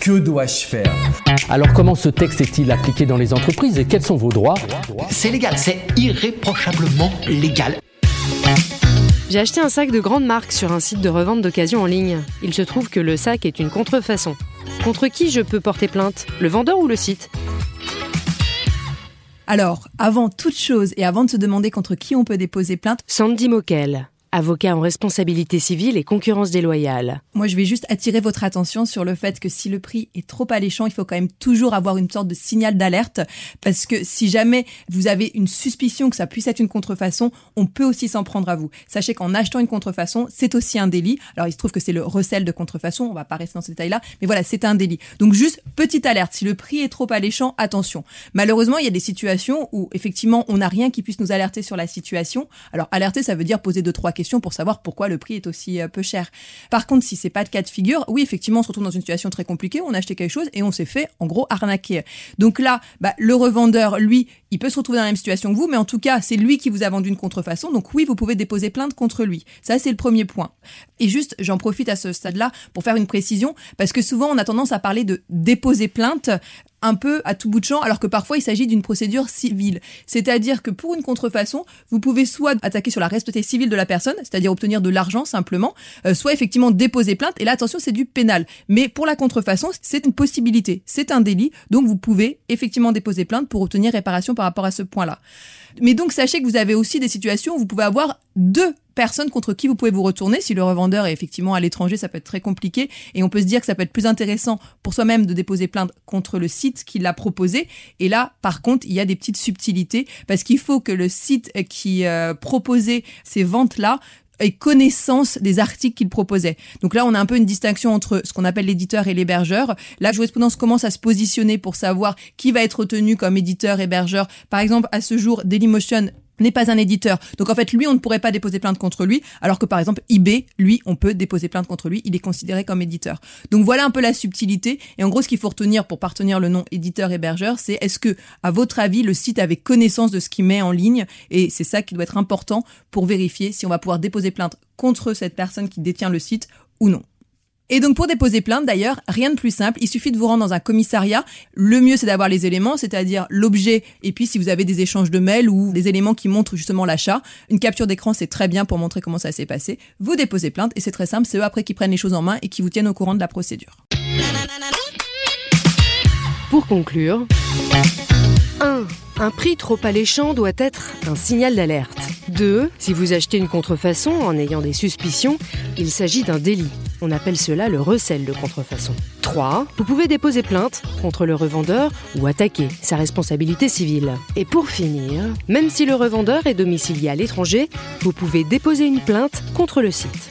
Que dois-je faire Alors comment ce texte est-il appliqué dans les entreprises et quels sont vos droits C'est légal, c'est irréprochablement légal. J'ai acheté un sac de grande marque sur un site de revente d'occasion en ligne. Il se trouve que le sac est une contrefaçon. Contre qui je peux porter plainte Le vendeur ou le site Alors, avant toute chose et avant de se demander contre qui on peut déposer plainte, Sandy Moquel, avocat en responsabilité civile et concurrence déloyale. moi je vais juste attirer votre attention sur le fait que si le prix est trop alléchant, il faut quand même toujours avoir une sorte de signal d'alerte parce que si jamais vous avez une suspicion que ça puisse être une contrefaçon, on peut aussi s'en prendre à vous. Sachez qu'en achetant une contrefaçon, c'est aussi un délit. Alors il se trouve que c'est le recel de contrefaçon, on va pas rester dans ce détail-là, mais voilà, c'est un délit. Donc juste petite alerte, si le prix est trop alléchant, attention. Malheureusement, il y a des situations où effectivement, on n'a rien qui puisse nous alerter sur la situation. Alors alerter, ça veut dire poser deux trois questions pour savoir pourquoi le prix est aussi euh, peu cher. Par contre, si c'est pas de cas de figure, oui, effectivement, on se retrouve dans une situation très compliquée, on a acheté quelque chose et on s'est fait en gros arnaquer. Donc là, bah, le revendeur, lui, il peut se retrouver dans la même situation que vous, mais en tout cas, c'est lui qui vous a vendu une contrefaçon. Donc oui, vous pouvez déposer plainte contre lui. Ça, c'est le premier point. Et juste, j'en profite à ce stade-là pour faire une précision, parce que souvent, on a tendance à parler de déposer plainte un peu à tout bout de champ, alors que parfois il s'agit d'une procédure civile. C'est-à-dire que pour une contrefaçon, vous pouvez soit attaquer sur la responsabilité civile de la personne, c'est-à-dire obtenir de l'argent simplement, euh, soit effectivement déposer plainte. Et là, attention, c'est du pénal. Mais pour la contrefaçon, c'est une possibilité, c'est un délit, donc vous pouvez effectivement déposer plainte pour obtenir réparation par rapport à ce point-là. Mais donc sachez que vous avez aussi des situations où vous pouvez avoir deux personnes contre qui vous pouvez vous retourner. Si le revendeur est effectivement à l'étranger, ça peut être très compliqué et on peut se dire que ça peut être plus intéressant pour soi-même de déposer plainte contre le site qui l'a proposé. Et là, par contre, il y a des petites subtilités parce qu'il faut que le site qui euh, proposait ces ventes-là ait connaissance des articles qu'il proposait. Donc là, on a un peu une distinction entre ce qu'on appelle l'éditeur et l'hébergeur. La jurisprudence commence à se positionner pour savoir qui va être retenu comme éditeur, hébergeur. Par exemple, à ce jour, Dailymotion n'est pas un éditeur. Donc en fait, lui, on ne pourrait pas déposer plainte contre lui, alors que par exemple, eBay, lui, on peut déposer plainte contre lui, il est considéré comme éditeur. Donc voilà un peu la subtilité. Et en gros, ce qu'il faut retenir pour partenir le nom éditeur-hébergeur, c'est est-ce que, à votre avis, le site avait connaissance de ce qu'il met en ligne? Et c'est ça qui doit être important pour vérifier si on va pouvoir déposer plainte contre cette personne qui détient le site ou non. Et donc pour déposer plainte d'ailleurs, rien de plus simple, il suffit de vous rendre dans un commissariat. Le mieux c'est d'avoir les éléments, c'est-à-dire l'objet et puis si vous avez des échanges de mails ou des éléments qui montrent justement l'achat, une capture d'écran c'est très bien pour montrer comment ça s'est passé. Vous déposez plainte et c'est très simple, c'est eux après qui prennent les choses en main et qui vous tiennent au courant de la procédure. Pour conclure, 1. Un prix trop alléchant doit être un signal d'alerte. 2. Si vous achetez une contrefaçon en ayant des suspicions, il s'agit d'un délit. On appelle cela le recel de contrefaçon. 3. Vous pouvez déposer plainte contre le revendeur ou attaquer sa responsabilité civile. Et pour finir, même si le revendeur est domicilié à l'étranger, vous pouvez déposer une plainte contre le site.